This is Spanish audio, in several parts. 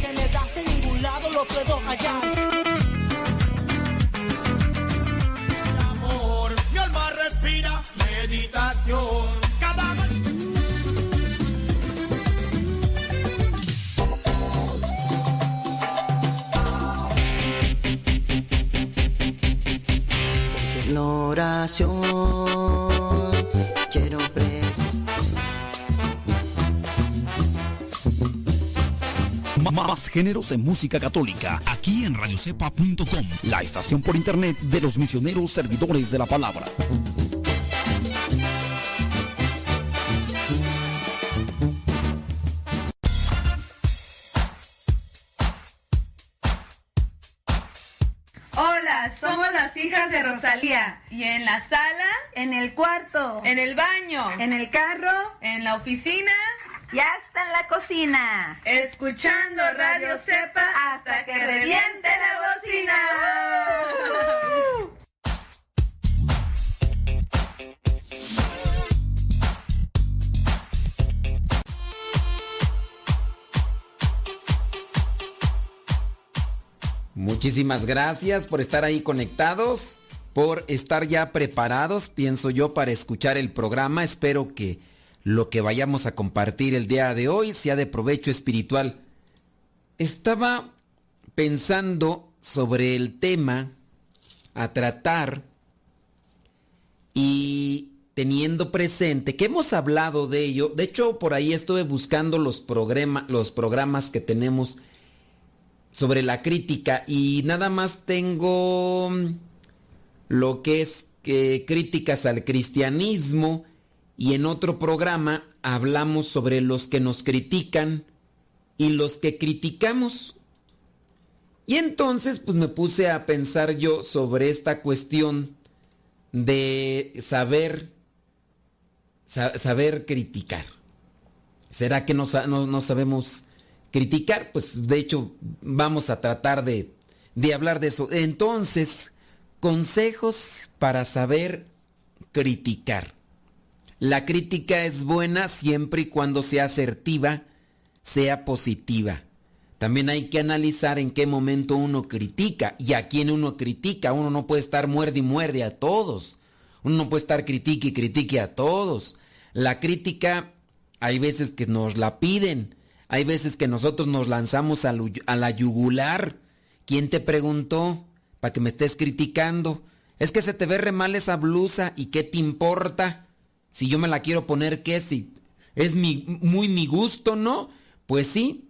Que me das en ningún lado lo puedo hallar. amor. Mi alma respira meditación. Cada oración Más géneros en música católica, aquí en radiocepa.com, la estación por internet de los misioneros servidores de la palabra. Hola, somos las hijas de Rosalía. ¿Y en la sala? En el cuarto. ¿En el baño? En el carro. ¿En la oficina? Y hasta en la cocina. Escuchando Radio Cepa hasta que reviente la bocina. Muchísimas gracias por estar ahí conectados, por estar ya preparados, pienso yo, para escuchar el programa. Espero que lo que vayamos a compartir el día de hoy sea de provecho espiritual. Estaba pensando sobre el tema a tratar y teniendo presente que hemos hablado de ello. De hecho, por ahí estuve buscando los, programa- los programas que tenemos sobre la crítica y nada más tengo lo que es que críticas al cristianismo y en otro programa hablamos sobre los que nos critican y los que criticamos. Y entonces pues me puse a pensar yo sobre esta cuestión de saber saber criticar. ¿Será que no, sabemos criticar? Pues de hecho vamos a tratar de, de hablar de eso. Entonces, consejos para saber criticar. La crítica es buena siempre y cuando sea asertiva, sea positiva. También hay que analizar en qué momento uno critica y a quién uno critica. Uno no puede estar muerde y muerde a todos. Uno no puede estar critique y critique a todos. La crítica hay veces que nos la piden. Hay veces que nosotros nos lanzamos a, la yugular. ¿Quién te preguntó para que me estés criticando? Es que se te ve re mal esa blusa y qué te importa. Si yo me la quiero poner, ¿qué? Si es mi, muy mi gusto, ¿no? Pues sí,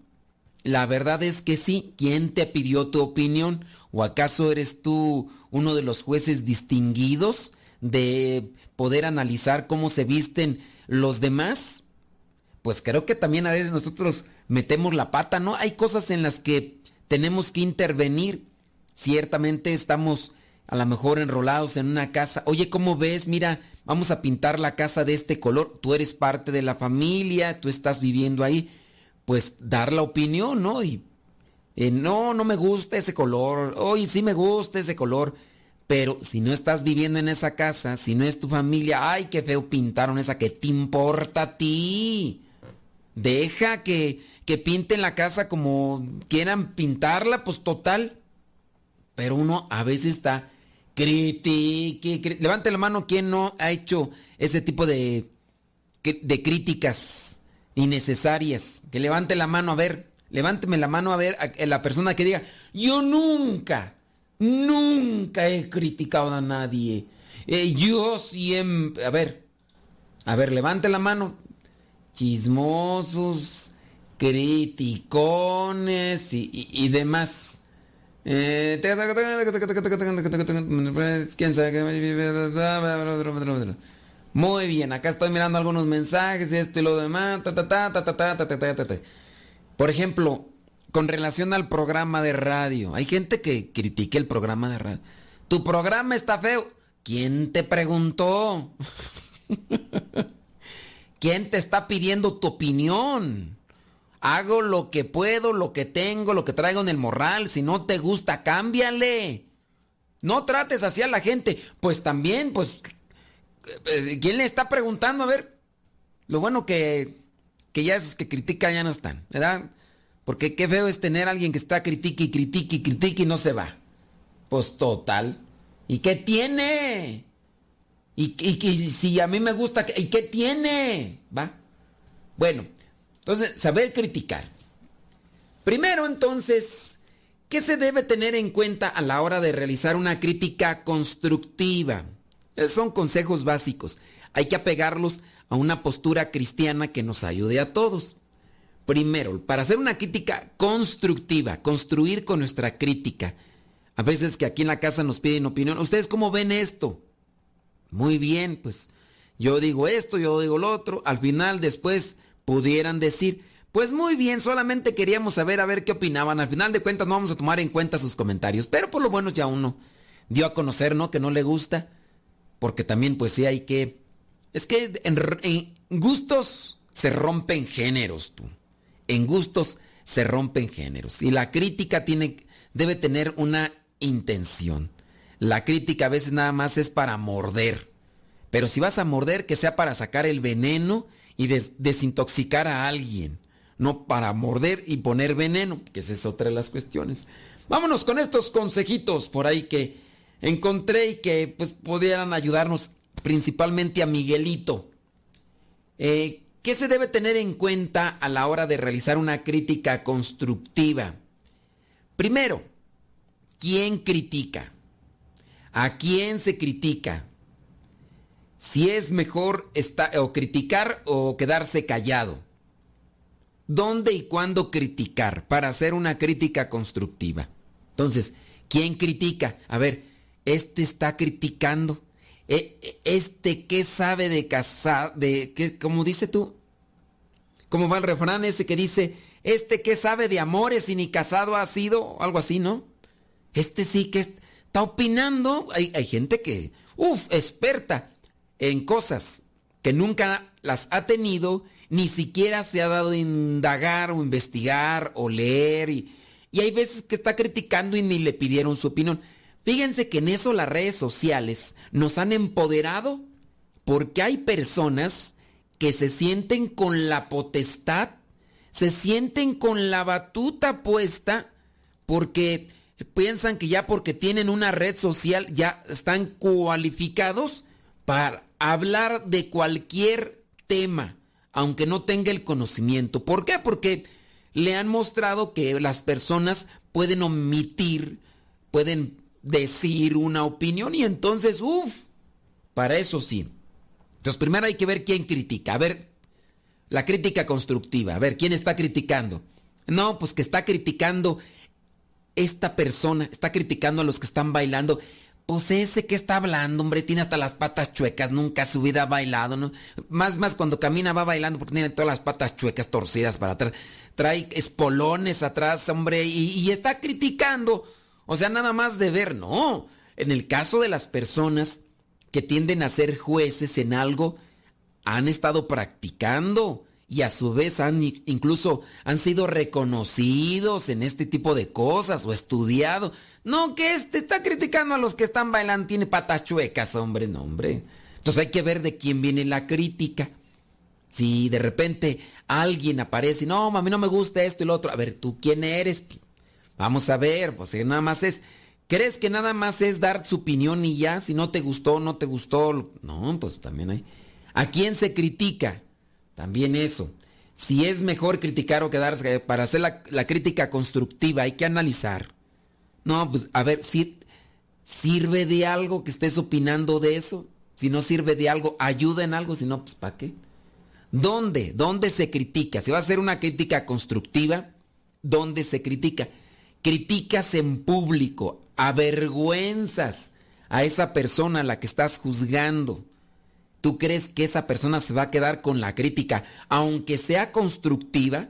la verdad es que sí. ¿Quién te pidió tu opinión? ¿O acaso eres tú uno de los jueces distinguidos de poder analizar cómo se visten los demás? Pues creo que también a veces nosotros metemos la pata, ¿no? Hay cosas en las que tenemos que intervenir. Ciertamente estamos a lo mejor enrolados en una casa. Oye, ¿cómo ves? Mira, vamos a pintar la casa de este color. Tú eres parte de la familia, tú estás viviendo ahí pues dar la opinión, ¿no? Y eh, no, no me gusta ese color, hoy sí me gusta ese color, pero si no estás viviendo en esa casa, si no es tu familia, ay, qué feo pintaron esa, ¿qué te importa a ti? Deja que, que pinten la casa como quieran pintarla, pues total. Pero uno a veces está critique, levante la mano quien no ha hecho ese tipo de, de críticas innecesarias. Que levante la mano a ver, levánteme la mano a ver a la persona que diga, yo nunca, nunca he criticado a nadie. Eh, yo siempre, a ver, a ver, levante la mano. Chismosos, criticones y, demás. Muy bien, acá estoy mirando algunos mensajes y esto y lo demás. Por ejemplo, con relación al programa de radio, hay gente que critique el programa de radio. Tu programa está feo. ¿Quién te preguntó? ¿Quién te está pidiendo tu opinión? Hago lo que puedo, lo que tengo, lo que traigo en el morral. Si no te gusta, cámbiale. No trates así a la gente. Pues también, pues eh, ¿Quién le está preguntando? A ver, lo bueno que, que ya esos que critican ya no están, ¿verdad? Porque qué feo es tener a alguien que está critique y critique y critique y no se va. Pues total. ¿Y qué tiene? ¿Y, y, si a mí me gusta, ¿y qué tiene? ¿Va? Bueno, entonces, saber criticar. Primero, entonces, ¿qué se debe tener en cuenta a la hora de realizar una crítica constructiva? Eh, son consejos básicos. Hay que apegarlos a una postura cristiana que nos ayude a todos. Primero, para hacer una crítica constructiva, construir con nuestra crítica. A veces que aquí en la casa nos piden opinión. ¿Ustedes cómo ven esto? Muy bien, pues yo digo esto, yo digo lo otro. Al final, después pudieran decir, pues muy bien, solamente queríamos saber a ver qué opinaban. Al final de cuentas no vamos a tomar en cuenta sus comentarios. Pero por lo bueno ya uno dio a conocer, ¿no? Que no le gusta porque también pues sí hay que... Es que en, gustos se rompen géneros, tú. En gustos se rompen géneros. Y la crítica tiene, debe tener una intención. La crítica a veces nada más es para morder. Pero si vas a morder, que sea para sacar el veneno y desintoxicar a alguien. No para morder y poner veneno, que esa es otra de las cuestiones. Vámonos con estos consejitos por ahí que encontré que pues pudieran ayudarnos principalmente a Miguelito. Eh, ¿Qué se debe tener en cuenta a la hora de realizar una crítica constructiva? Primero, ¿quién critica? ¿A quién se critica? Si es mejor o criticar o quedarse callado. ¿Dónde y cuándo criticar para hacer una crítica constructiva? Entonces, ¿quién critica? A ver, este está criticando. E, e, este qué sabe de casar, de qué, como dice tú, ¿cómo va el refrán ese que dice, este que sabe de amores y ni casado ha sido, algo así, ¿no? Este sí que está opinando. Hay, hay gente que, uff, experta en cosas que nunca las ha tenido, ni siquiera se ha dado a indagar o investigar o leer. Y, y hay veces que está criticando y ni le pidieron su opinión. Fíjense que en eso las redes sociales nos han empoderado porque hay personas que se sienten con la potestad, se sienten con la batuta puesta porque piensan que ya porque tienen una red social ya están cualificados para hablar de cualquier tema, aunque no tenga el conocimiento. ¿Por qué? Porque le han mostrado que las personas pueden omitir, pueden decir una opinión y entonces, uff, para eso sí. Entonces primero hay que ver quién critica, a ver la crítica constructiva, a ver quién está criticando. No, pues que está criticando esta persona, está criticando a los que están bailando. Pues ese que está hablando, hombre, tiene hasta las patas chuecas, nunca su vida ha bailado, ¿no? Más, más cuando camina va bailando porque tiene todas las patas chuecas torcidas para atrás. Trae espolones atrás, hombre, y, y está criticando. O sea, nada más de ver, no. En el caso de las personas que tienden a ser jueces en algo, han estado practicando y a su vez han incluso han sido reconocidos en este tipo de cosas o estudiado. No, que este está criticando a los que están bailando, tiene patas chuecas, hombre, no, hombre. Entonces hay que ver de quién viene la crítica. Si de repente alguien aparece y no, a mí no me gusta esto y lo otro, a ver, ¿tú quién eres? Vamos a ver, pues nada más es, ¿crees que nada más es dar su opinión y ya? Si no te gustó, no te gustó, no, pues también hay. ¿A quién se critica? También eso. Si es mejor criticar o quedarse para hacer la, la crítica constructiva, hay que analizar. No, pues a ver, si sirve de algo que estés opinando de eso. Si no sirve de algo, ayuda en algo, si no, pues ¿para qué? ¿Dónde? ¿Dónde se critica? Si va a hacer una crítica constructiva, ¿dónde se critica? Criticas en público, avergüenzas a esa persona a la que estás juzgando. ¿Tú crees que esa persona se va a quedar con la crítica, aunque sea constructiva?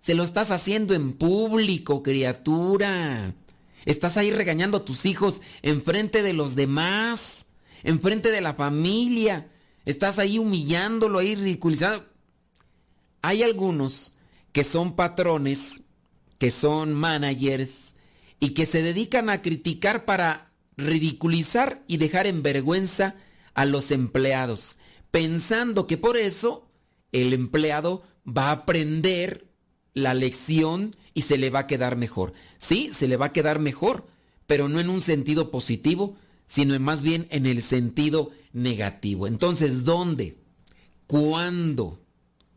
Se lo estás haciendo en público, criatura. Estás ahí regañando a tus hijos en frente de los demás, en frente de la familia. Estás ahí humillándolo, ahí ridiculizando. Hay algunos que son patrones, que son managers y que se dedican a criticar para ridiculizar y dejar en vergüenza a los empleados, pensando que por eso el empleado va a aprender la lección y se le va a quedar mejor. Sí, se le va a quedar mejor, pero no en un sentido positivo, sino más bien en el sentido negativo. Entonces, ¿dónde? ¿Cuándo?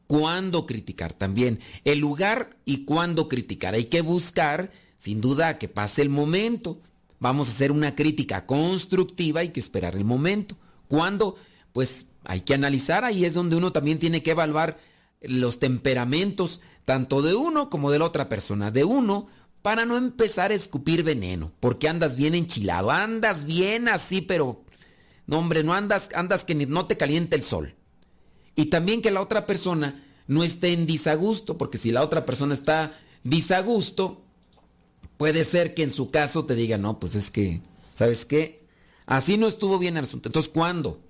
¿Cuándo criticar? También el lugar y cuándo criticar. Hay que buscar, sin duda, que pase el momento. Vamos a hacer una crítica constructiva, hay que esperar el momento. ¿Cuándo? Pues hay que analizar, ahí es donde uno también tiene que evaluar los temperamentos, tanto de uno como de la otra persona. De uno, para no empezar a escupir veneno, porque andas bien enchilado, andas bien así, pero no hombre, no andas, andas que no te caliente el sol. Y también que la otra persona no esté en disagusto, porque si la otra persona está disagusto, puede ser que en su caso te diga, no, pues es que, ¿sabes qué? Así no estuvo bien el asunto. Entonces, ¿cuándo?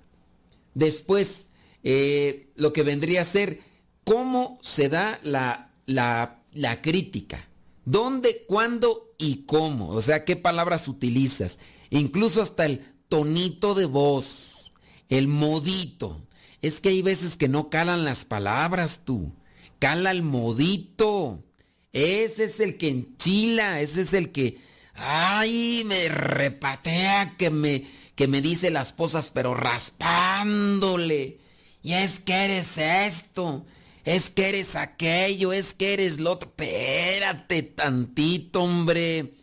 Después, eh, lo que vendría a ser, ¿cómo se da la, la, la crítica? ¿Dónde, cuándo y cómo? O sea, ¿qué palabras utilizas? Incluso hasta el tonito de voz, el modito. Es que hay veces que no calan las palabras tú. Cala el modito. Ese es el que enchila, ese es el que Ay, me repatea que me, que me dice las cosas, pero raspándole. Y es que eres esto, es que eres aquello, es que eres lo otro. Espérate tantito, hombre.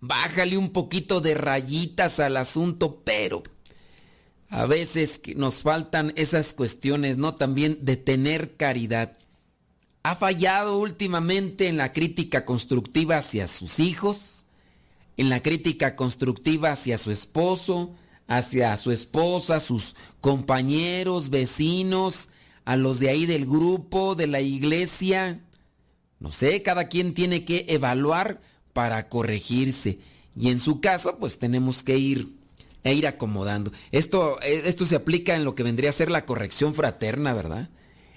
Bájale un poquito de rayitas al asunto, pero a veces nos faltan esas cuestiones, ¿no? También de tener caridad. ha fallado últimamente en la crítica constructiva hacia sus hijos, en la crítica constructiva hacia su esposo, hacia su esposa, sus compañeros, vecinos, a los de ahí del grupo, de la iglesia. No sé, cada quien tiene que evaluar para corregirse. Y en su caso, pues tenemos que ir, e ir acomodando. Esto, eh, esto se aplica en lo que vendría a ser la corrección fraterna, ¿verdad?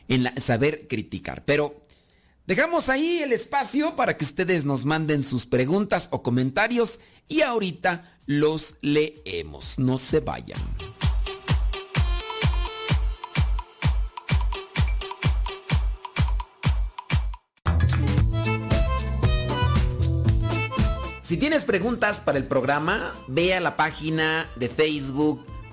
En saber criticar. Pero dejamos ahí el espacio para que ustedes nos manden sus preguntas o comentarios y ahorita los leemos. No se vayan. Si tienes preguntas para el programa, ve a la página de Facebook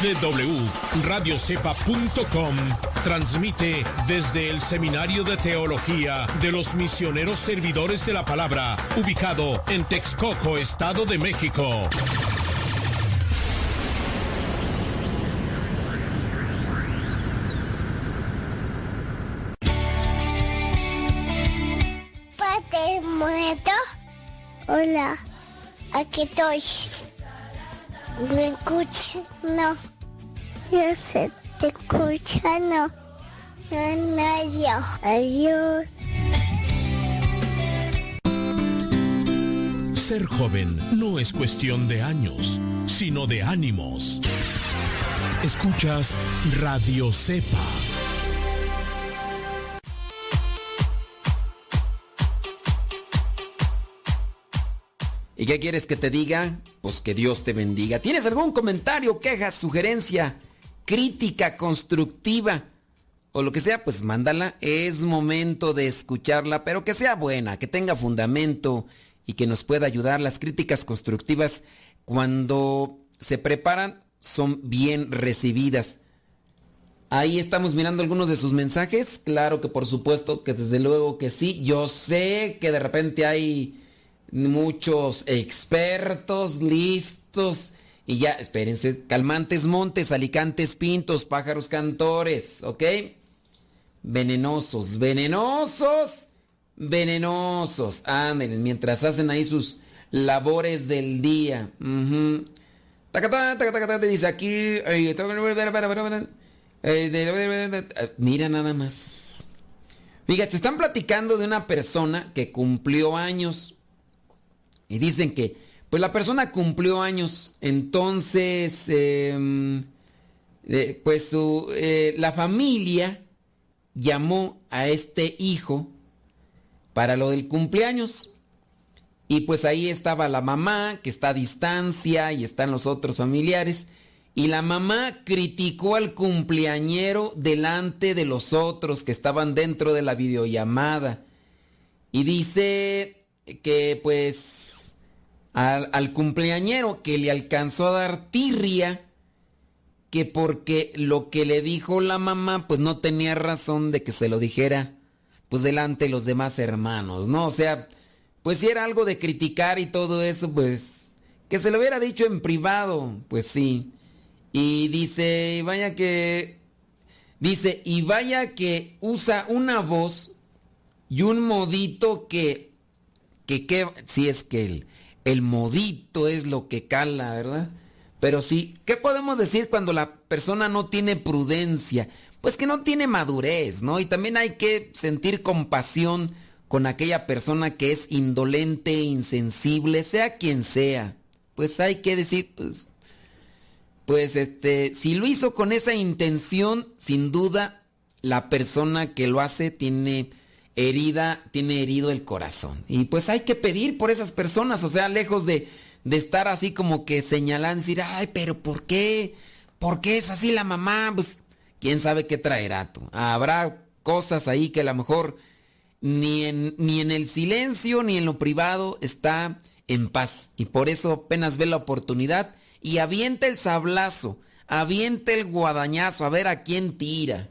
www.radiocepa.com transmite desde el Seminario de Teología de los Misioneros Servidores de la Palabra, ubicado en Texcoco, Estado de México. Padre muerto. Hola, aquí estoy. ¿Me escuchas? No. Yo sé, te escucha, no, yo. Adiós. Ser joven no es cuestión de años, sino de ánimos. Escuchas Radio Cepa. ¿Y qué quieres que te diga? Pues que Dios te bendiga. ¿Tienes algún comentario, queja, sugerencia, crítica constructiva o lo que sea? Pues mándala. Es momento de escucharla, pero que sea buena, que tenga fundamento y que nos pueda ayudar. Las críticas constructivas, cuando se preparan, son bien recibidas. Ahí estamos mirando algunos de sus mensajes. Claro que por supuesto que desde luego que sí. Yo sé que de repente hay muchos expertos listos. Y ya, espérense, calmantes montes, alicantes pintos, pájaros cantores, ¿ok? Venenosos, venenosos, venenosos. Ándale, mientras hacen ahí sus labores del día. Uh dice aquí. Mira nada más. Fíjate, están platicando de una persona que cumplió años. Y dicen que, pues la persona cumplió años, entonces, eh, eh, pues eh, la familia llamó a este hijo para lo del cumpleaños. Y pues ahí estaba la mamá, que está a distancia, y están los otros familiares. Y la mamá criticó al cumpleañero delante de los otros que estaban dentro de la videollamada. Y dice que pues al, al, cumpleañero que le alcanzó a dar tirria, que porque lo que le dijo la mamá, pues no tenía razón de que se lo dijera, pues delante de los demás hermanos, ¿no? O sea, pues si era algo de criticar y todo eso, pues que se lo hubiera dicho en privado, pues sí. Y dice, vaya que, dice, y vaya que usa una voz y un modito que, que, que si es que él el modito es lo que cala, ¿verdad? Pero sí, ¿qué podemos decir cuando la persona no tiene prudencia? Pues que no tiene madurez, ¿no? Y también hay que sentir compasión con aquella persona que es indolente, insensible, sea quien sea. Pues hay que decir, pues, pues este, si lo hizo con esa intención, sin duda, la persona que lo hace tiene herida, tiene herido el corazón. Y pues hay que pedir por esas personas, o sea, lejos de, de estar así como que señalando, decir, ay, pero ¿por qué? ¿Por qué es así la mamá? Pues quién sabe qué traerá tú. Habrá cosas ahí que a lo mejor ni en, ni en el silencio ni en lo privado está en paz. Y por eso apenas ve la oportunidad y avienta el sablazo, avienta el guadañazo, a ver a quién tira.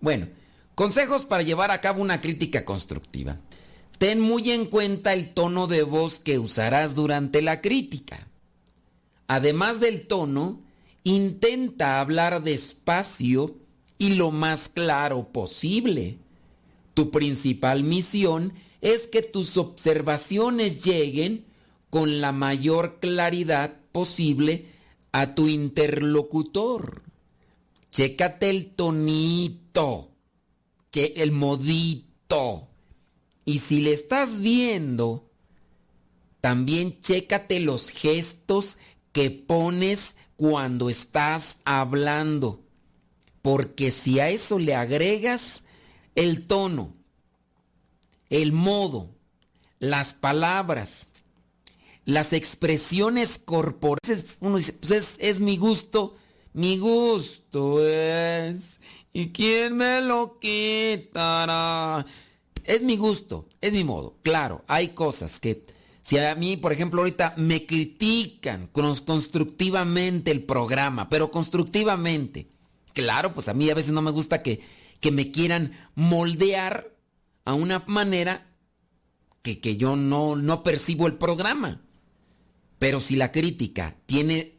Bueno, consejos para llevar a cabo una crítica constructiva. Ten muy en cuenta el tono de voz que usarás durante la crítica. Además del tono, intenta hablar despacio y lo más claro posible. Tu principal misión es que tus observaciones lleguen con la mayor claridad posible a tu interlocutor. Chécate el tonito, que el modito. Y si le estás viendo, también chécate los gestos que pones cuando estás hablando. Porque si a eso le agregas el tono, el modo, las palabras, las expresiones corporales, uno dice, pues es, es mi gusto, mi gusto es, ¿y quién me lo quitará? Es mi gusto, es mi modo. Claro, hay cosas que si a mí, por ejemplo, ahorita me critican constructivamente el programa, pero constructivamente, claro, pues a mí a veces no me gusta que, que me quieran moldear a una manera que, que yo no, no percibo el programa. Pero si la crítica tiene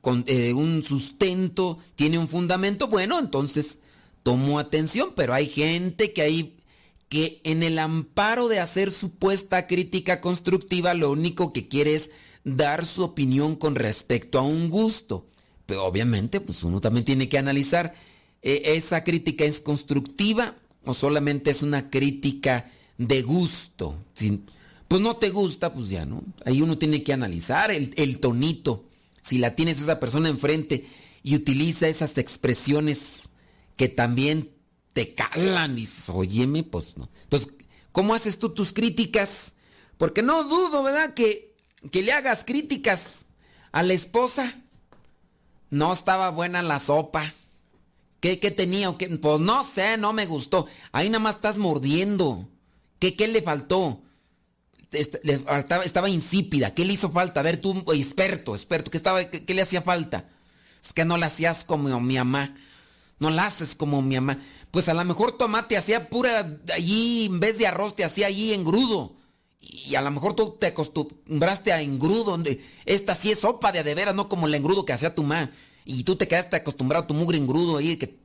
con, eh, un sustento, tiene un fundamento, bueno, entonces tomo atención, pero hay gente que hay que en el amparo de hacer supuesta crítica constructiva lo único que quiere es dar su opinión con respecto a un gusto. Pero obviamente, pues uno también tiene que analizar, eh, ¿esa crítica es constructiva o solamente es una crítica de gusto? Pues no te gusta, pues ya, ¿no? Ahí uno tiene que analizar el tonito. Si la tienes esa persona enfrente y utiliza esas expresiones que también te calan y dices, óyeme, pues no. Entonces, ¿cómo haces tú tus críticas? Porque no dudo, ¿verdad? Que, que le hagas críticas a la esposa. No estaba buena la sopa. ¿Qué, qué tenía? ¿Qué? Pues no sé, no me gustó. Ahí nada más estás mordiendo. ¿Qué, qué le faltó? Estaba, insípida. ¿Qué le hizo falta? A ver, tú, experto, experto, ¿qué, estaba, qué, le hacía falta? Es que no la hacías como mi mamá. No la haces como mi mamá pues a lo mejor tomate hacía pura allí, en vez de arroz te hacía allí engrudo. Y a lo mejor tú te acostumbraste a engrudo, esta sí es sopa de veras, no como el engrudo que hacía tu mamá. Y tú te quedaste acostumbrado a tu mugre engrudo ahí, que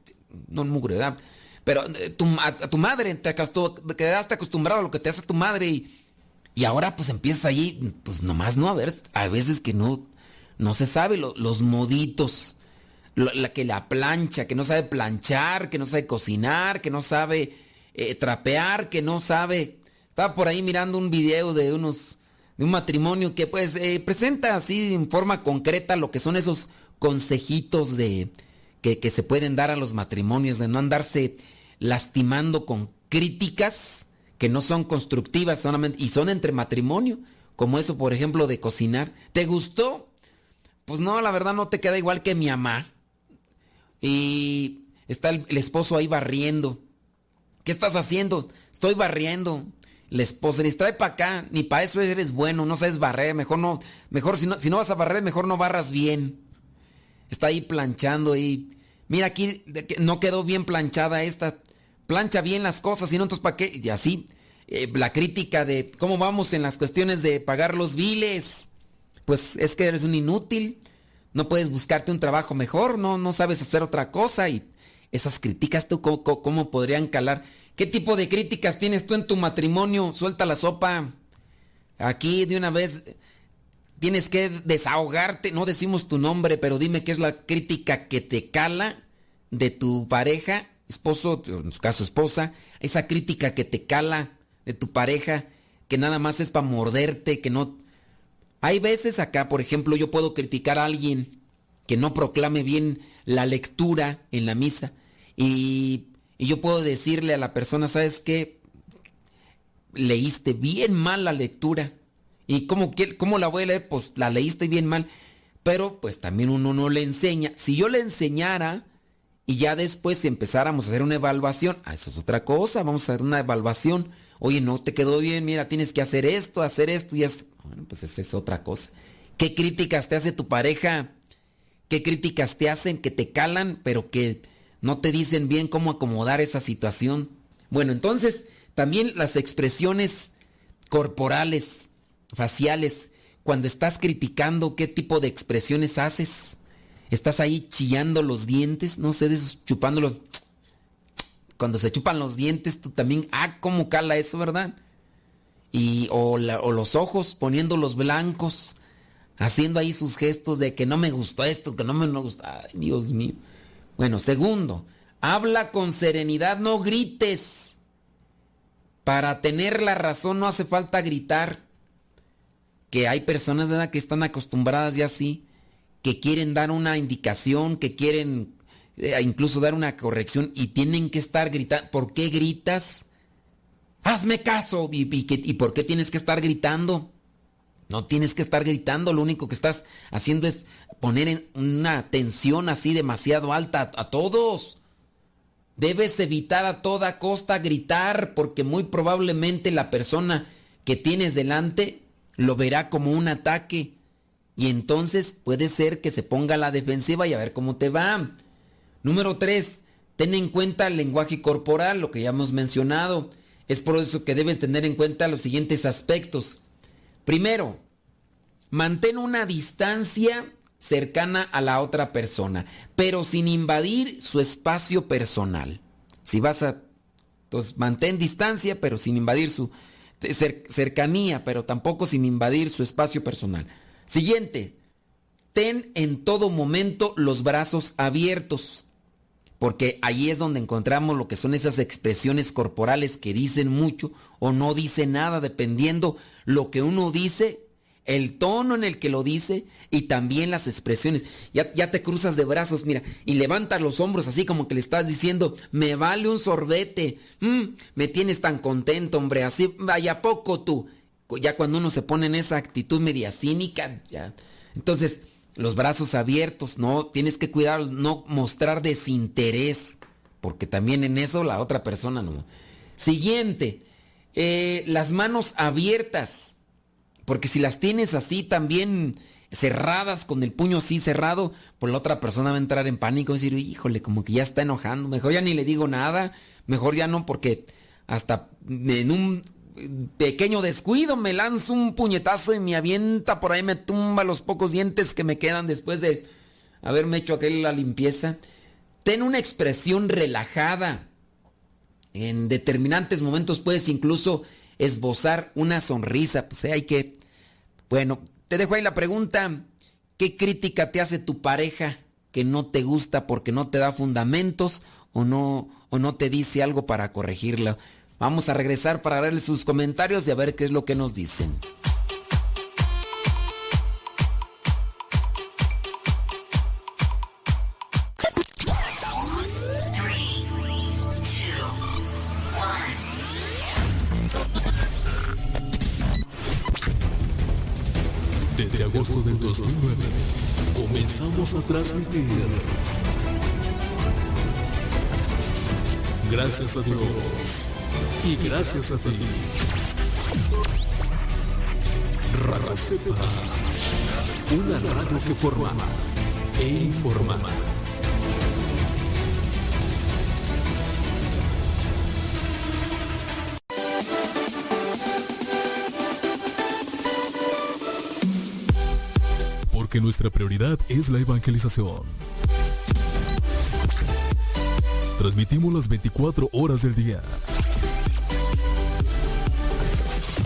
no mugre, ¿verdad? Pero eh, tu, a, tu madre te, quedaste acostumbrado a lo que te hace tu madre y, y ahora pues empiezas allí, pues nomás no, a ver, a veces que no, no se sabe los moditos la que la plancha, que no sabe planchar, que no sabe cocinar, que no sabe eh, trapear, que no sabe. Estaba por ahí mirando un video de unos de un matrimonio que pues eh, presenta así en forma concreta lo que son esos consejitos de que, que se pueden dar a los matrimonios de no andarse lastimando con críticas que no son constructivas solamente y son entre matrimonio, como eso por ejemplo de cocinar. ¿Te gustó? Pues no, la verdad no te queda igual que mi mamá y está el, esposo ahí barriendo. ¿Qué estás haciendo? Estoy barriendo. La esposa le trae para acá, ni para eso eres bueno, no sabes barrer, mejor no, mejor si no, si no vas a barrer, mejor no barras bien. Está ahí planchando y mira aquí no quedó bien planchada esta. Plancha bien las cosas, y no entonces para qué. Y así eh, la crítica de cómo vamos en las cuestiones de pagar los biles. Pues es que eres un inútil no puedes buscarte un trabajo mejor, no, no sabes hacer otra cosa y esas críticas tú cómo, podrían calar. ¿Qué tipo de críticas tienes tú en tu matrimonio? Suelta la sopa. Aquí de una vez tienes que desahogarte, no decimos tu nombre, pero dime qué es la crítica que te cala de tu pareja, esposo, en su caso esposa, esa crítica que te cala de tu pareja, que nada más es para morderte, que no hay veces acá, por ejemplo, yo puedo criticar a alguien que no proclame bien la lectura en la misa y, yo puedo decirle a la persona, ¿sabes qué? Leíste bien mal la lectura. ¿Y cómo, cómo la voy a leer? Pues la leíste bien mal. Pero pues también uno no le enseña. Si yo le enseñara y ya después si empezáramos a hacer una evaluación, ah, eso es otra cosa, vamos a hacer una evaluación. Oye, no te quedó bien, mira, tienes que hacer esto, hacer esto y esto. Bueno, pues esa es otra cosa. ¿Qué críticas te hace tu pareja? ¿Qué críticas te hacen que te calan, pero que no te dicen bien cómo acomodar esa situación? Bueno, entonces también las expresiones corporales, faciales, cuando estás criticando, ¿qué tipo de expresiones haces? ¿Estás ahí chillando los dientes? No sé, chupándolos. Cuando se chupan los dientes, tú también, ah, cómo cala eso, ¿verdad? Y, o, los ojos, poniéndolos blancos, haciendo ahí sus gestos de que no me gustó esto, que no me gusta. Ay, Dios mío. Bueno, segundo, habla con serenidad, no grites. Para tener la razón no hace falta gritar. Que hay personas, ¿verdad?, que están acostumbradas ya así, que quieren dar una indicación, que quieren eh, incluso dar una corrección y tienen que estar gritando. ¿Por qué gritas? Hazme caso. ¿Y, y por qué tienes que estar gritando? No tienes que estar gritando, lo único que estás haciendo es poner en una tensión así demasiado alta a, a, todos. Debes evitar a toda costa gritar porque muy probablemente la persona que tienes delante lo verá como un ataque y entonces puede ser que se ponga a la defensiva y a ver cómo te va. Número 3. Ten en cuenta el lenguaje corporal, lo que ya hemos mencionado. Es por eso que debes tener en cuenta los siguientes aspectos. Primero, mantén una distancia cercana a la otra persona, pero sin invadir su espacio personal. Si vas a... Entonces, mantén distancia, pero sin invadir su cercanía, pero tampoco sin invadir su espacio personal. Siguiente, ten en todo momento los brazos abiertos, porque ahí es donde encontramos lo que son esas expresiones corporales que dicen mucho o no dicen nada, dependiendo lo que uno dice, el tono en el que lo dice y también las expresiones. Ya, ya te cruzas de brazos, mira, y levantas los hombros así como que le estás diciendo, me vale un sorbete, mm, me tienes tan contento, hombre, así, vaya poco tú. Ya cuando uno se pone en esa actitud media cínica, ya. Entonces, los brazos abiertos, no, tienes que cuidar, no mostrar desinterés, porque también en eso la otra persona no. Siguiente, eh, las manos abiertas, porque si las tienes así también cerradas, con el puño así cerrado, pues la otra persona va a entrar en pánico y decir, híjole, como que ya está enojando, mejor ya ni le digo nada, mejor ya no, porque hasta en un pequeño descuido me lanzo un puñetazo y me avienta por ahí, me tumba los pocos dientes que me quedan después de haberme hecho aquella limpieza. Ten una expresión relajada. En determinantes momentos puedes incluso esbozar una sonrisa. Pues hay que... Bueno, te dejo ahí la pregunta. ¿Qué crítica te hace tu pareja que no te gusta porque no te da fundamentos o no, o no te dice algo para corregirla? Vamos a regresar para darle sus comentarios y a ver qué es lo que nos dicen. Desde agosto del 2009 comenzamos a transmitir. Gracias a Dios y gracias a ti. Radio Cepa, una radio que forma e informa. Porque nuestra prioridad es la evangelización. Transmitimos las 24 horas del día.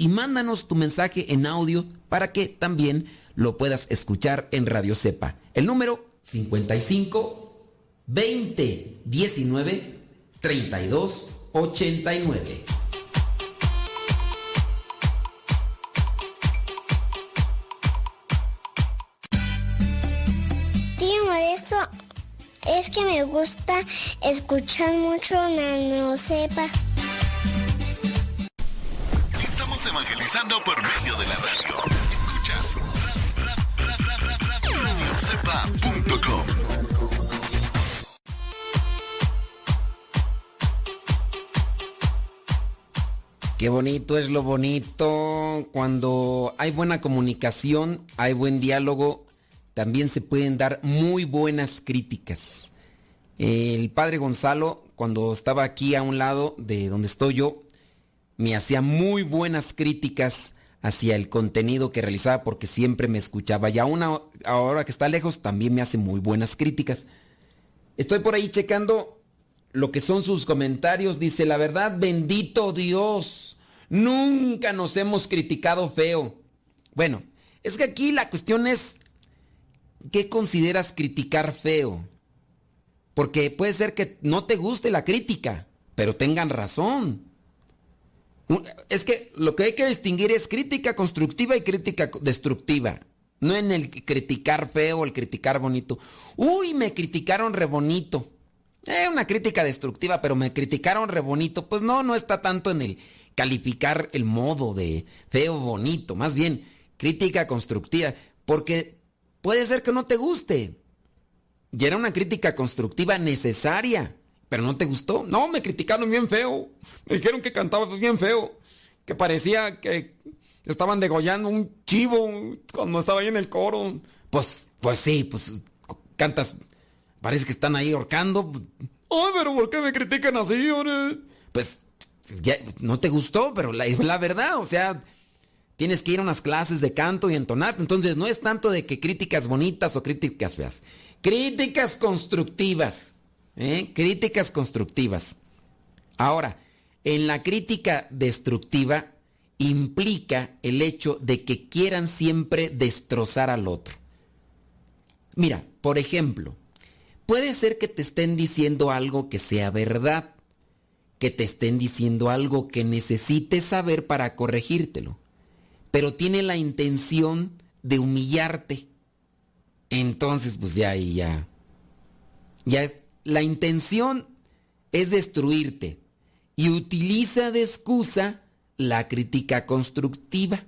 y mándanos tu mensaje en audio para que también lo puedas escuchar en Radio Cepa. El número 55 20 19 32 89. Tío esto es que me gusta escuchar mucho Nano Sepa. Evangelizando por medio de la radio. Escuchas radiocepa.com. Qué bonito es lo bonito. Cuando hay buena comunicación, hay buen diálogo, también se pueden dar muy buenas críticas. El padre Gonzalo, cuando estaba aquí a un lado de donde estoy yo, me hacía muy buenas críticas hacia el contenido que realizaba porque siempre me escuchaba. Y aún ahora que está lejos, también me hace muy buenas críticas. Estoy por ahí checando lo que son sus comentarios. Dice, la verdad, bendito Dios, nunca nos hemos criticado feo. Bueno, es que aquí la cuestión es, ¿qué consideras criticar feo? Porque puede ser que no te guste la crítica, pero tengan razón. Es que lo que hay que distinguir es crítica constructiva y crítica destructiva. No en el criticar feo el criticar bonito. Uy, me criticaron re bonito. Eh, una crítica destructiva, pero me criticaron re bonito. Pues no, no está tanto en el calificar el modo de feo bonito. Más bien, crítica constructiva. Porque puede ser que no te guste. Y era una crítica constructiva necesaria. Pero no te gustó. No, me criticaron bien feo. Me dijeron que cantaba bien feo. Que parecía que estaban degollando un chivo cuando estaba ahí en el coro. Pues, pues sí, pues cantas. Parece que están ahí ahorcando. Ay, pero ¿por qué me critican así, ahora? Pues ya, no te gustó, pero la, la verdad, o sea, tienes que ir a unas clases de canto y entonar. Entonces no es tanto de que críticas bonitas o críticas feas. Críticas constructivas. ¿Eh? Críticas constructivas. Ahora, en la crítica destructiva implica el hecho de que quieran siempre destrozar al otro. Mira, por ejemplo, puede ser que te estén diciendo algo que sea verdad, que te estén diciendo algo que necesites saber para corregírtelo, pero tiene la intención de humillarte. Entonces, pues ya ahí ya. Ya es, la intención es destruirte y utiliza de excusa la crítica constructiva.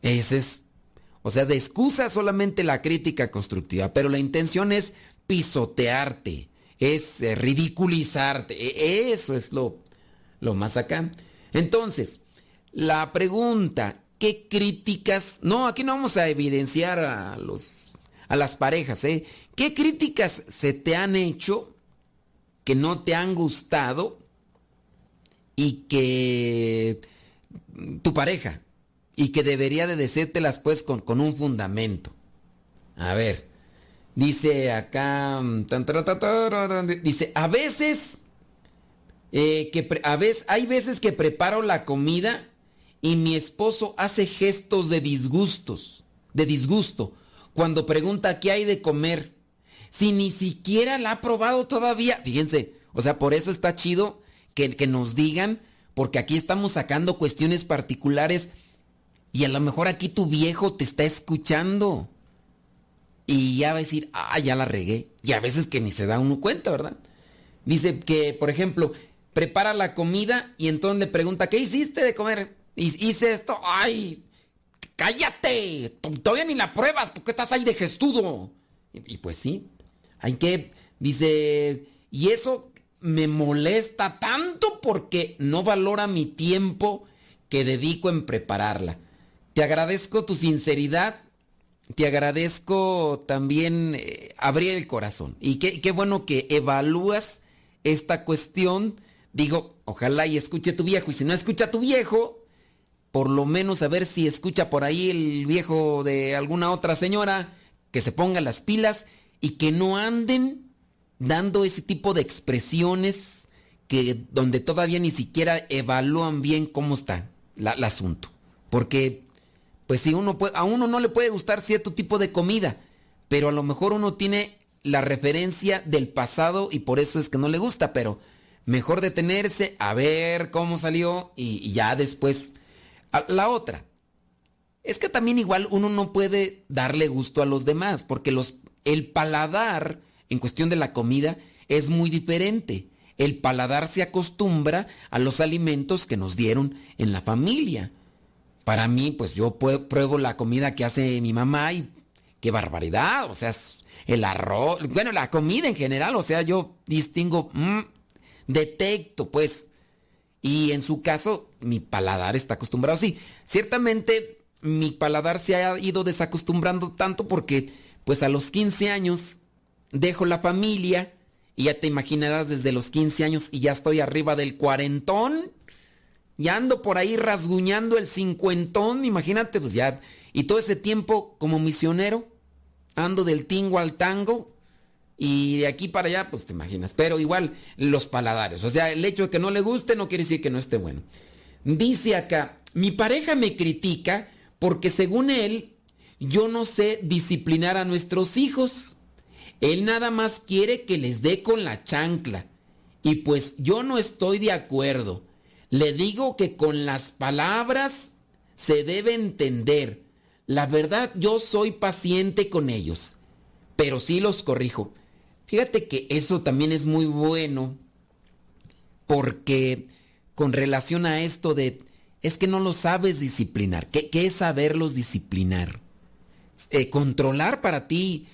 Ese es, o sea, de excusa solamente la crítica constructiva, pero la intención es pisotearte, es eh, ridiculizarte. E, eso es lo, lo más acá. Entonces, la pregunta, ¿qué críticas? No, aquí no vamos a evidenciar a los a las parejas, ¿eh? ¿Qué críticas se te han hecho que no te han gustado y que tu pareja y que debería de decírtelas pues con, con un fundamento? A ver, dice acá, dice, a veces, eh, que a veces, hay veces que preparo la comida y mi esposo hace gestos de disgustos, de disgusto cuando pregunta qué hay de comer, si ni siquiera la ha probado todavía. Fíjense, o sea, por eso está chido que, que nos digan, porque aquí estamos sacando cuestiones particulares y a lo mejor aquí tu viejo te está escuchando. Y ya va a decir, ah, ya la regué. Y a veces que ni se da uno cuenta, ¿verdad? Dice que, por ejemplo, prepara la comida y entonces le pregunta, ¿qué hiciste de comer? Hice esto, ay, cállate, todavía ni la pruebas, porque estás ahí de gestudo. Y, pues sí, hay que, dice, y eso me molesta tanto porque no valora mi tiempo que dedico en prepararla. Te agradezco tu sinceridad, te agradezco también eh, abrir el corazón. Y qué, qué bueno que evalúas esta cuestión, digo, ojalá y escuche tu viejo. Y si no escucha tu viejo, por lo menos a ver si escucha por ahí el viejo de alguna otra señora, que se ponga las pilas y que no anden dando ese tipo de expresiones que donde todavía ni siquiera evalúan bien cómo está la, el asunto. Porque, pues si uno puede, a uno no le puede gustar cierto tipo de comida, pero a lo mejor uno tiene la referencia del pasado y por eso es que no le gusta, pero mejor detenerse a ver cómo salió y, y ya después. La otra, es que también igual uno no puede darle gusto a los demás, porque los, el paladar en cuestión de la comida es muy diferente. El paladar se acostumbra a los alimentos que nos dieron en la familia. Para mí, pues yo pruebo la comida que hace mi mamá y qué barbaridad, o sea, el arroz, bueno, la comida en general, o sea, yo distingo, mmm, detecto, pues. Y en su caso, mi paladar está acostumbrado. Sí, ciertamente mi paladar se ha ido desacostumbrando tanto porque, pues a los 15 años, dejo la familia y ya te imaginarás desde los 15 años y ya estoy arriba del cuarentón. Y ando por ahí rasguñando el cincuentón, imagínate, pues ya. Y todo ese tiempo como misionero, ando del tingo al tango, y de aquí para allá, pues te imaginas. Pero igual los paladares. O sea, el hecho de que no le guste no quiere decir que no esté bueno. Dice acá, mi pareja me critica porque según él, yo no sé disciplinar a nuestros hijos. Él nada más quiere que les dé con la chancla. Y pues yo no estoy de acuerdo. Le digo que con las palabras se debe entender. La verdad, yo soy paciente con ellos. Pero sí los corrijo. Fíjate que eso también es muy bueno porque con relación a esto de es que no lo sabes disciplinar. ¿Qué, qué es saberlos disciplinar? Eh, controlar para ti,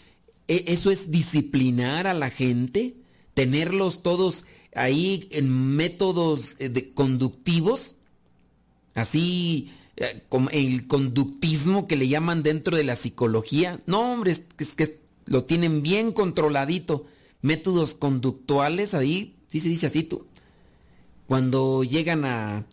¿e ¿eso es disciplinar a la gente? ¿Tenerlos todos ahí en métodos eh, conductivos? Así eh, como el conductismo que le llaman dentro de la psicología. No, hombre, es que lo tienen bien controladito. Métodos conductuales ahí, sí se dice así tú. Cuando llegan a,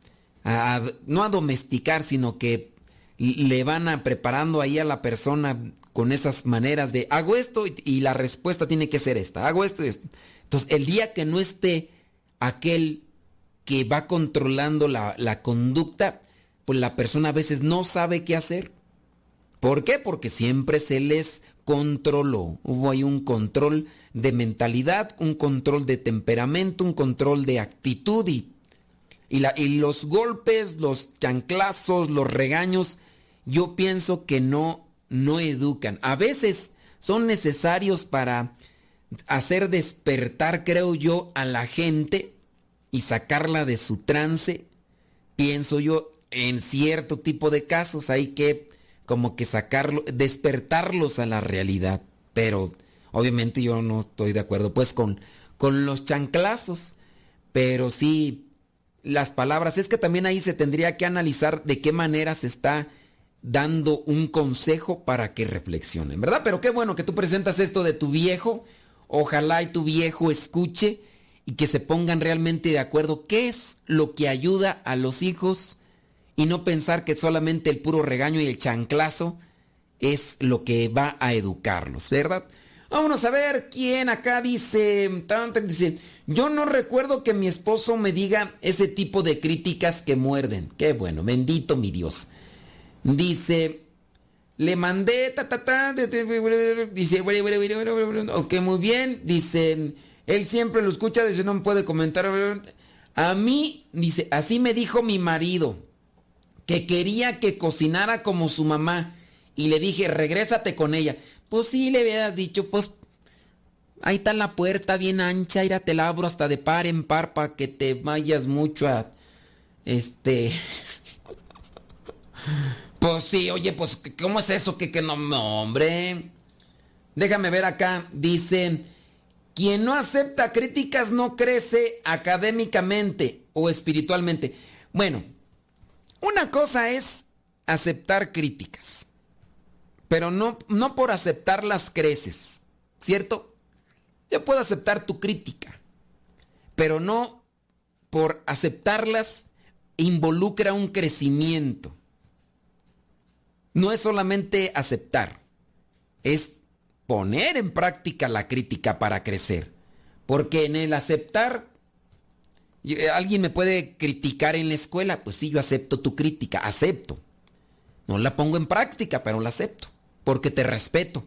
a, no a domesticar, sino que le van a preparando ahí a la persona con esas maneras de hago esto y, la respuesta tiene que ser esta, hago esto y esto. Entonces, el día que no esté aquel que va controlando la, la conducta, pues la persona a veces no sabe qué hacer. ¿Por qué? Porque siempre se les controló. Hubo ahí un control de mentalidad, un control de temperamento, un control de actitud y, y, la, y los golpes, los chanclazos, los regaños, yo pienso que no, no educan. A veces son necesarios para hacer despertar, creo yo, a la gente y sacarla de su trance. Pienso yo, en cierto tipo de casos hay que como que sacarlo, despertarlos a la realidad. Pero obviamente yo no estoy de acuerdo pues con, con los chanclazos. Pero sí, las palabras, es que también ahí se tendría que analizar de qué manera se está dando un consejo para que reflexionen, ¿verdad? Pero qué bueno que tú presentas esto de tu viejo. Ojalá y tu viejo escuche y que se pongan realmente de acuerdo qué es lo que ayuda a los hijos y no pensar que solamente el puro regaño y el chanclazo es lo que va a educarlos, ¿verdad? Vámonos a ver quién acá dice, dice, yo no recuerdo que mi esposo me diga ese tipo de críticas que muerden. Qué bueno, bendito mi Dios. Dice, le mandé, ta, ta, ta, dice, ok, muy bien, dice, él siempre lo escucha, dice, no me puede comentar. A mí, dice, así me dijo mi marido que quería que cocinara como su mamá y le dije, regrésate con ella. Pues sí, le habías dicho, pues ahí está la puerta bien ancha, ira te la abro hasta de par en par para que te vayas mucho a... Este... pues sí, oye, pues ¿cómo es eso? Que, no, hombre. Déjame ver acá, dice, quien no acepta críticas no crece académicamente o espiritualmente. Bueno, una cosa es aceptar críticas, pero no, no por aceptarlas creces, ¿cierto? Yo puedo aceptar tu crítica, pero no por aceptarlas involucra un crecimiento. No es solamente aceptar, es poner en práctica la crítica para crecer. Porque en el aceptar, eh, alguien me puede criticar en la escuela, pues sí, yo acepto tu crítica, acepto. No la pongo en práctica, pero la acepto, porque te respeto.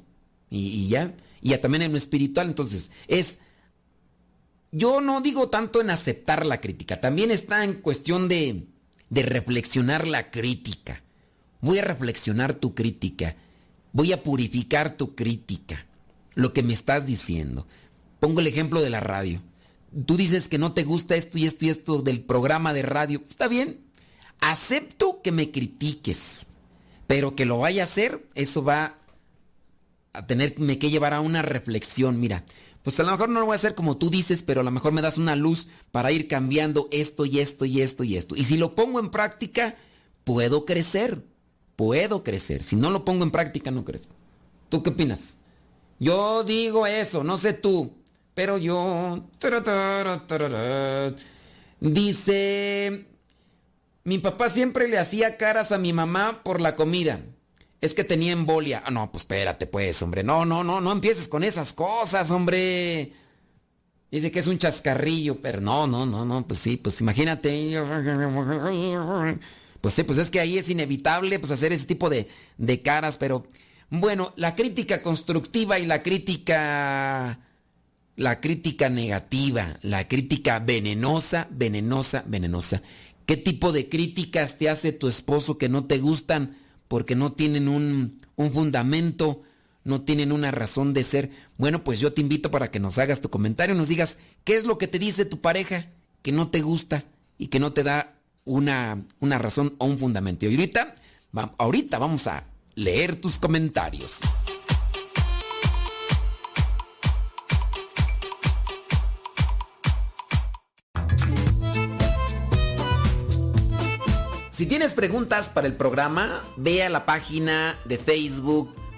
Y, ya, y ya también en lo espiritual, entonces, es... Yo no digo tanto en aceptar la crítica, también está en cuestión de, de reflexionar la crítica. Voy a reflexionar tu crítica. Voy a purificar tu crítica. Lo que me estás diciendo. Pongo el ejemplo de la radio. Tú dices que no te gusta esto y esto y esto del programa de radio. Está bien. Acepto que me critiques. Pero que lo vaya a hacer, eso va a tenerme que llevar a una reflexión. Mira, pues a lo mejor no lo voy a hacer como tú dices, pero a lo mejor me das una luz para ir cambiando esto y esto y esto y esto. Y si lo pongo en práctica, puedo crecer puedo crecer. Si no lo pongo en práctica, no crezco. ¿Tú qué opinas? Yo digo eso, no sé tú, pero yo... Dice, mi papá siempre le hacía caras a mi mamá por la comida. Es que tenía embolia. Ah, no, pues espérate, pues, hombre. No, no, no, no empieces con esas cosas, hombre. Dice que es un chascarrillo, pero no, no, no, no, pues sí, pues imagínate. Pues sí, pues es que ahí es inevitable pues, hacer ese tipo de, de caras, pero bueno, la crítica constructiva y la crítica la crítica negativa, la crítica venenosa, venenosa, venenosa. ¿Qué tipo de críticas te hace tu esposo que no te gustan porque no tienen un, un, fundamento, no tienen una razón de ser? Bueno, pues yo te invito para que nos hagas tu comentario, nos digas qué es lo que te dice tu pareja que no te gusta y que no te da una, una razón o un fundamento. Y ahorita, ahorita vamos a leer tus comentarios. Si tienes preguntas para el programa, ve a la página de Facebook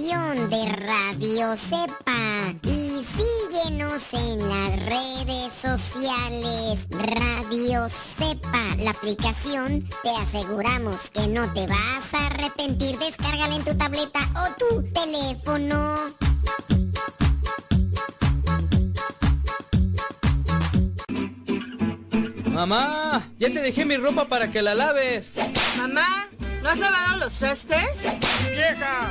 De Radio Sepa y síguenos en las redes sociales. Radio Sepa, la aplicación, te aseguramos que no te vas a arrepentir. Descárgala en tu tableta o tu teléfono. Mamá, ya te dejé mi ropa para que la laves. Mamá. ¿No has lavado los trastes? Vieja,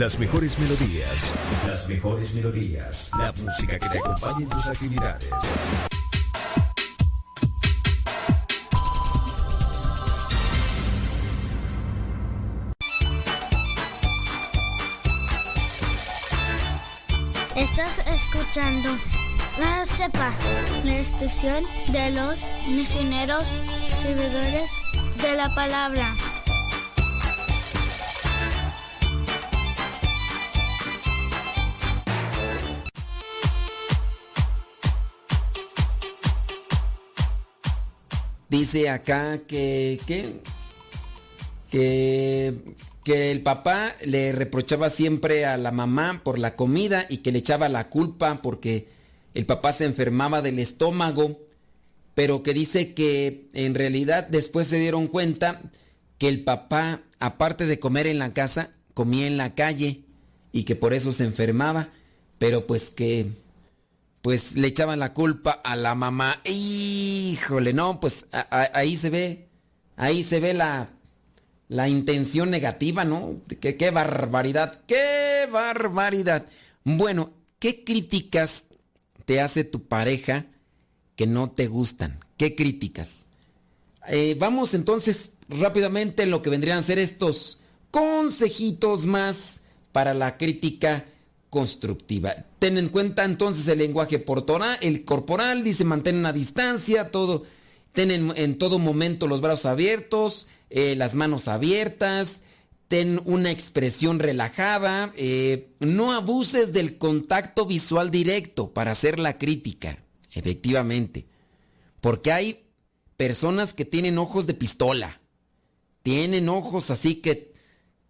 Las mejores melodías, las mejores melodías, la música que te acompañe en tus actividades. Estás escuchando la CEPA, la estación de los misioneros servidores de la palabra. Dice acá que, que, que, que el papá le reprochaba siempre a la mamá por la comida y que le echaba la culpa porque el papá se enfermaba del estómago pero que dice que en realidad después se dieron cuenta que el papá, aparte de comer en la casa, comía en la calle y que por eso se enfermaba, pero pues que pues le echaban la culpa a la mamá. Híjole, no, pues ahí se ve, ahí se ve la, la intención negativa, ¿no? Qué, barbaridad, qué barbaridad. Bueno, ¿qué críticas te hace tu pareja que no te gustan? ¿Qué críticas? Eh, vamos entonces rápidamente en lo que vendrían a ser estos consejitos más para la crítica constructiva. Ten en cuenta entonces el lenguaje portora- el corporal, dice mantén una distancia, todo, ten en, en todo momento los brazos abiertos, eh, las manos abiertas, ten una expresión relajada, eh, no abuses del contacto visual directo para hacer la crítica, efectivamente, porque hay personas que tienen ojos de pistola, tienen ojos así que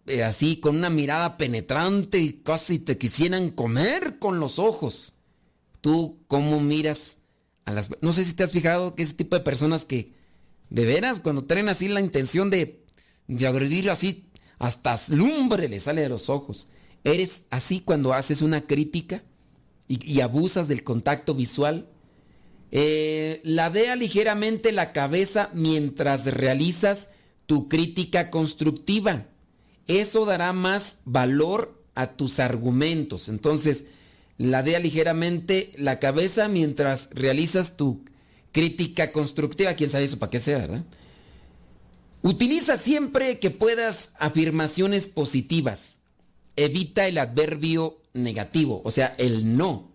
eh, así con una mirada penetrante y casi te quisieran comer con los ojos. Tú cómo miras a las no sé si te has fijado que ese tipo de personas que de veras cuando traen así la intención de de agredir así hasta lumbre le sale de los ojos. Eres así cuando haces una crítica y, abusas del contacto visual. Eh, ladea ligeramente la cabeza mientras realizas tu crítica constructiva. Eso dará más valor a tus argumentos. Entonces, ladea ligeramente la cabeza mientras realizas tu crítica constructiva. ¿Quién sabe eso para qué sea, verdad? Utiliza siempre que puedas afirmaciones positivas. Evita el adverbio negativo, o sea, el no.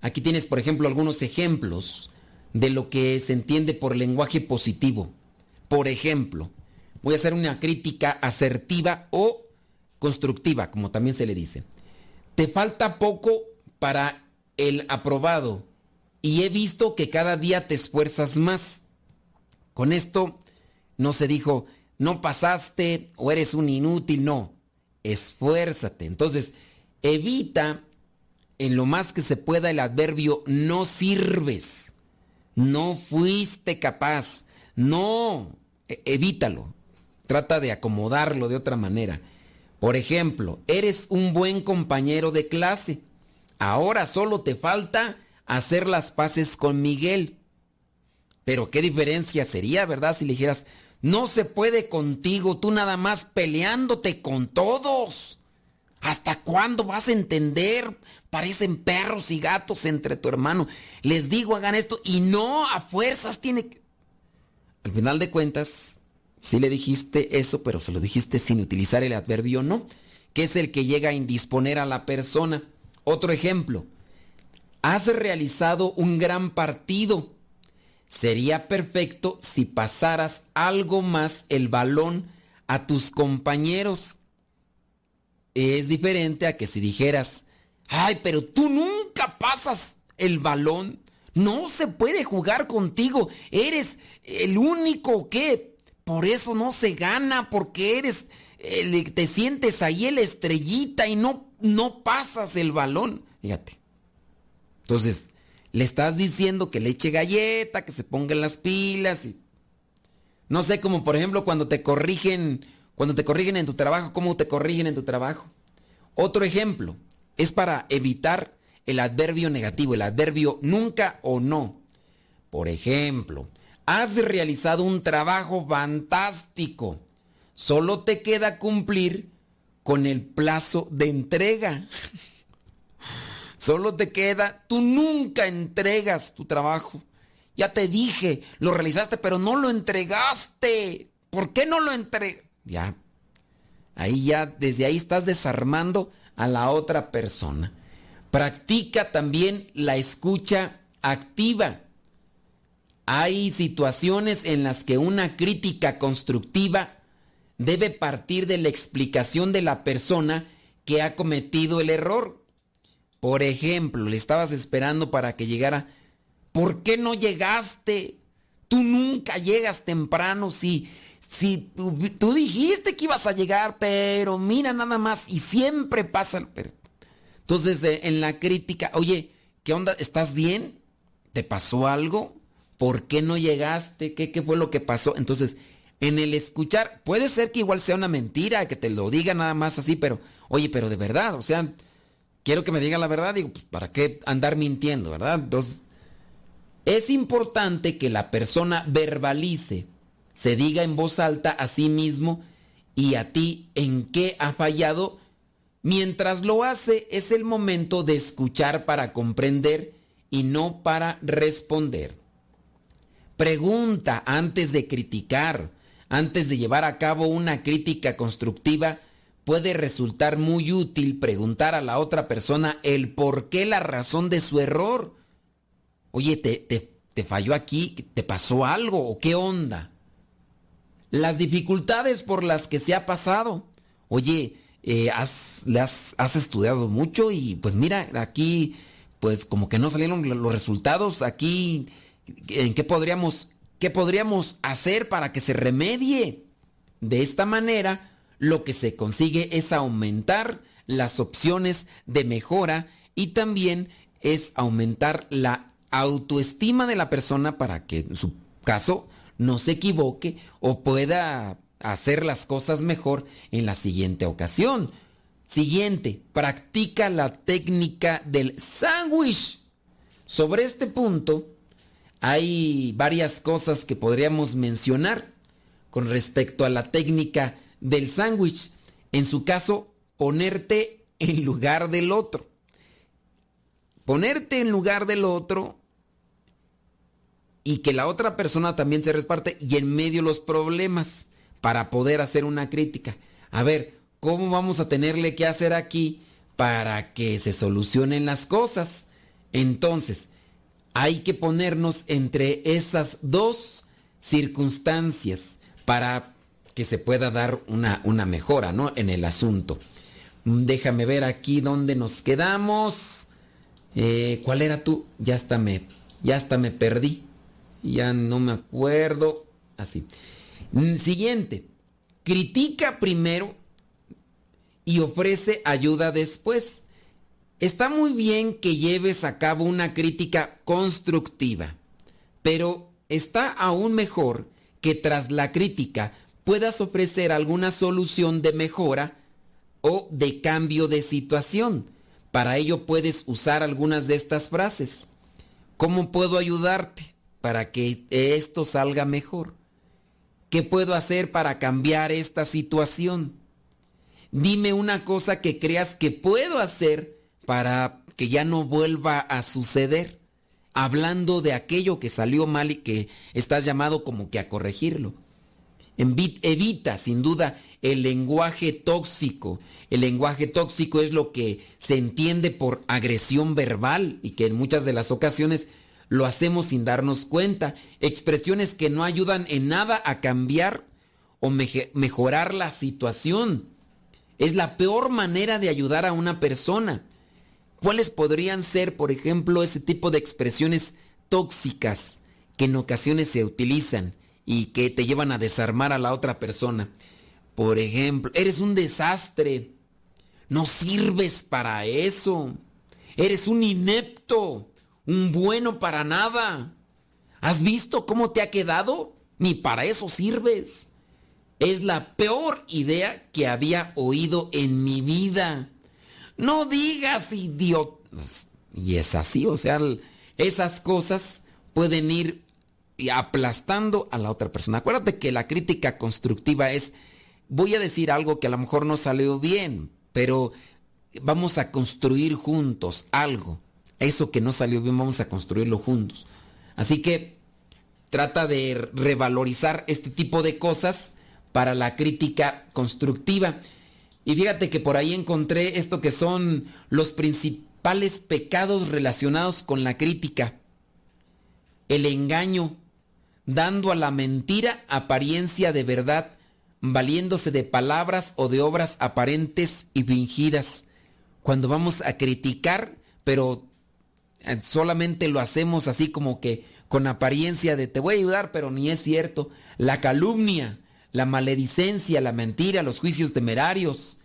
Aquí tienes, por ejemplo, algunos ejemplos de lo que se entiende por lenguaje positivo. Por ejemplo, voy a hacer una crítica asertiva o constructiva, como también se le dice. Te falta poco para el aprobado y he visto que cada día te esfuerzas más. Con esto no se dijo, no pasaste o eres un inútil, no, esfuérzate. Entonces, evita en lo más que se pueda el adverbio no sirves, no fuiste capaz, no, e- evítalo. Trata de acomodarlo de otra manera. Por ejemplo, eres un buen compañero de clase. Ahora solo te falta hacer las paces con Miguel. Pero qué diferencia sería, ¿verdad? Si le dijeras, no se puede contigo, tú nada más peleándote con todos. ¿Hasta cuándo vas a entender? Parecen perros y gatos entre tu hermano. Les digo, hagan esto y no, a fuerzas tiene que... Al final de cuentas, sí le dijiste eso, pero se lo dijiste sin utilizar el adverbio no, que es el que llega a indisponer a la persona. Otro ejemplo, has realizado un gran partido. Sería perfecto si pasaras algo más el balón a tus compañeros. Es diferente a que si dijeras, ay, pero tú nunca pasas el balón. No se puede jugar contigo. Eres el único que por eso no se gana, porque eres, el- te sientes ahí el estrellita y no, no pasas el balón. Fíjate. Entonces, le estás diciendo que le eche galleta, que se ponga en las pilas y no sé, como por ejemplo cuando te corrigen, cuando te corrigen en tu trabajo, cómo te corrigen en tu trabajo. Otro ejemplo es para evitar el adverbio negativo, el adverbio nunca o no. Por ejemplo, has realizado un trabajo fantástico. Solo te queda cumplir con el plazo de entrega. Solo te queda, tú nunca entregas tu trabajo. Ya te dije, lo realizaste, pero no lo entregaste. ¿Por qué no lo entregas? Ya. Ahí ya, desde ahí estás desarmando a la otra persona. Practica también la escucha activa. Hay situaciones en las que una crítica constructiva debe partir de la explicación de la persona que ha cometido el error. Por ejemplo, le estabas esperando para que llegara. ¿Por qué no llegaste? Tú nunca llegas temprano si, si tú, tú dijiste que ibas a llegar, pero mira nada más y siempre pasa. Entonces, eh, en la crítica, oye, ¿qué onda? ¿Estás bien? ¿Te pasó algo? ¿Por qué no llegaste? ¿Qué, qué fue lo que pasó? Entonces, en el escuchar, puede ser que igual sea una mentira, que te lo diga nada más así, pero, oye, pero de verdad, o sea, quiero que me diga la verdad. Digo, pues, ¿para qué andar mintiendo, verdad? Entonces, es importante que la persona verbalice, se diga en voz alta a sí mismo y a ti en qué ha fallado. Mientras lo hace, es el momento de escuchar para comprender y no para responder. Pregunta antes de criticar, antes de llevar a cabo una crítica constructiva, puede resultar muy útil preguntar a la otra persona el por qué, la razón de su error. Oye, ¿te, te, te falló aquí? ¿Te pasó algo? ¿O qué onda? Las dificultades por las que se ha pasado. Oye, eh, has, has, has estudiado mucho y pues mira, aquí pues como que no salieron los resultados. Aquí, ¿en qué podríamos, qué podríamos hacer para que se remedie? De esta manera, lo que se consigue es aumentar las opciones de mejora y también es aumentar la autoestima de la persona para que en su caso no se equivoque o pueda hacer las cosas mejor en la siguiente ocasión. Siguiente, practica la técnica del sándwich. Sobre este punto hay varias cosas que podríamos mencionar con respecto a la técnica del sándwich. En su caso, ponerte en lugar del otro. Ponerte en lugar del otro y que la otra persona también se resparte y en medio los problemas para poder hacer una crítica. A ver, ¿cómo vamos a tenerle que hacer aquí para que se solucionen las cosas? Entonces, hay que ponernos entre esas dos circunstancias para que se pueda dar una, una mejora ¿no? en el asunto. Déjame ver aquí dónde nos quedamos. Eh, ¿Cuál era tú? Ya hasta me, ya hasta me perdí. Ya no me acuerdo. Así. Siguiente. Critica primero y ofrece ayuda después. Está muy bien que lleves a cabo una crítica constructiva, pero está aún mejor que tras la crítica puedas ofrecer alguna solución de mejora o de cambio de situación. Para ello puedes usar algunas de estas frases. ¿Cómo puedo ayudarte para que esto salga mejor? ¿Qué puedo hacer para cambiar esta situación? Dime una cosa que creas que puedo hacer para que ya no vuelva a suceder, hablando de aquello que salió mal y que estás llamado como que a corregirlo. Evita, sin duda, el lenguaje tóxico. El lenguaje tóxico es lo que se entiende por agresión verbal y que en muchas de las ocasiones lo hacemos sin darnos cuenta. Expresiones que no ayudan en nada a cambiar o mejorar la situación. Es la peor manera de ayudar a una persona. ¿Cuáles podrían ser, por ejemplo, ese tipo de expresiones tóxicas que en ocasiones se utilizan? y que te llevan a desarmar a la otra persona. Por ejemplo, eres un desastre. No sirves para eso. Eres un inepto, un bueno para nada. ¿Has visto cómo te ha quedado? Ni para eso sirves. Es la peor idea que había oído en mi vida. No digas idiota. Y es así, o sea, esas cosas pueden ir aplastando a la otra persona. Acuérdate que la crítica constructiva es, voy a decir algo que a lo mejor no salió bien, pero vamos a construir juntos algo. Eso que no salió bien, vamos a construirlo juntos. Así que trata de revalorizar este tipo de cosas para la crítica constructiva. Y fíjate que por ahí encontré esto que son los principales pecados relacionados con la crítica. El engaño, dando a la mentira apariencia de verdad, valiéndose de palabras o de obras aparentes y fingidas. Cuando vamos a criticar, pero eh, solamente lo hacemos así como que con apariencia de te voy a ayudar, pero ni es cierto. La calumnia, la maledicencia, la mentira, los juicios temerarios.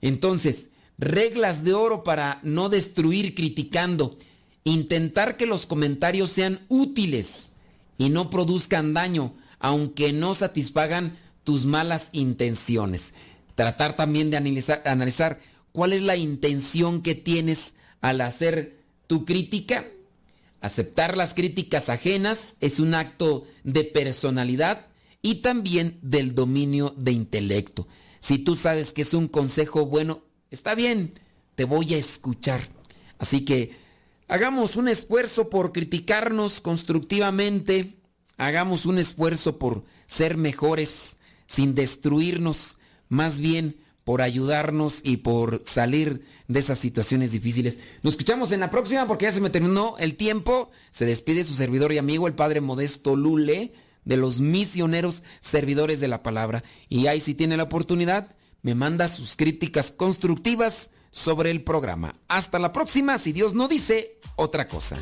Entonces, reglas de oro para no destruir criticando. Intentar que los comentarios sean útiles y no produzcan daño, aunque no satisfagan tus malas intenciones. Tratar también de analizar, cuál es la intención que tienes al hacer tu crítica. Aceptar las críticas ajenas es un acto de personalidad y también del dominio de intelecto. Si tú sabes que es un consejo bueno, está bien, te voy a escuchar. Así que hagamos un esfuerzo por criticarnos constructivamente, hagamos un esfuerzo por ser mejores sin destruirnos, más bien por ayudarnos y por salir de esas situaciones difíciles. Nos escuchamos en la próxima porque ya se me terminó el tiempo. Se despide su servidor y amigo, el Padre Modesto Lule, de los misioneros servidores de la palabra. Y ahí si tiene la oportunidad, me manda sus críticas constructivas sobre el programa. Hasta la próxima, si Dios no dice otra cosa.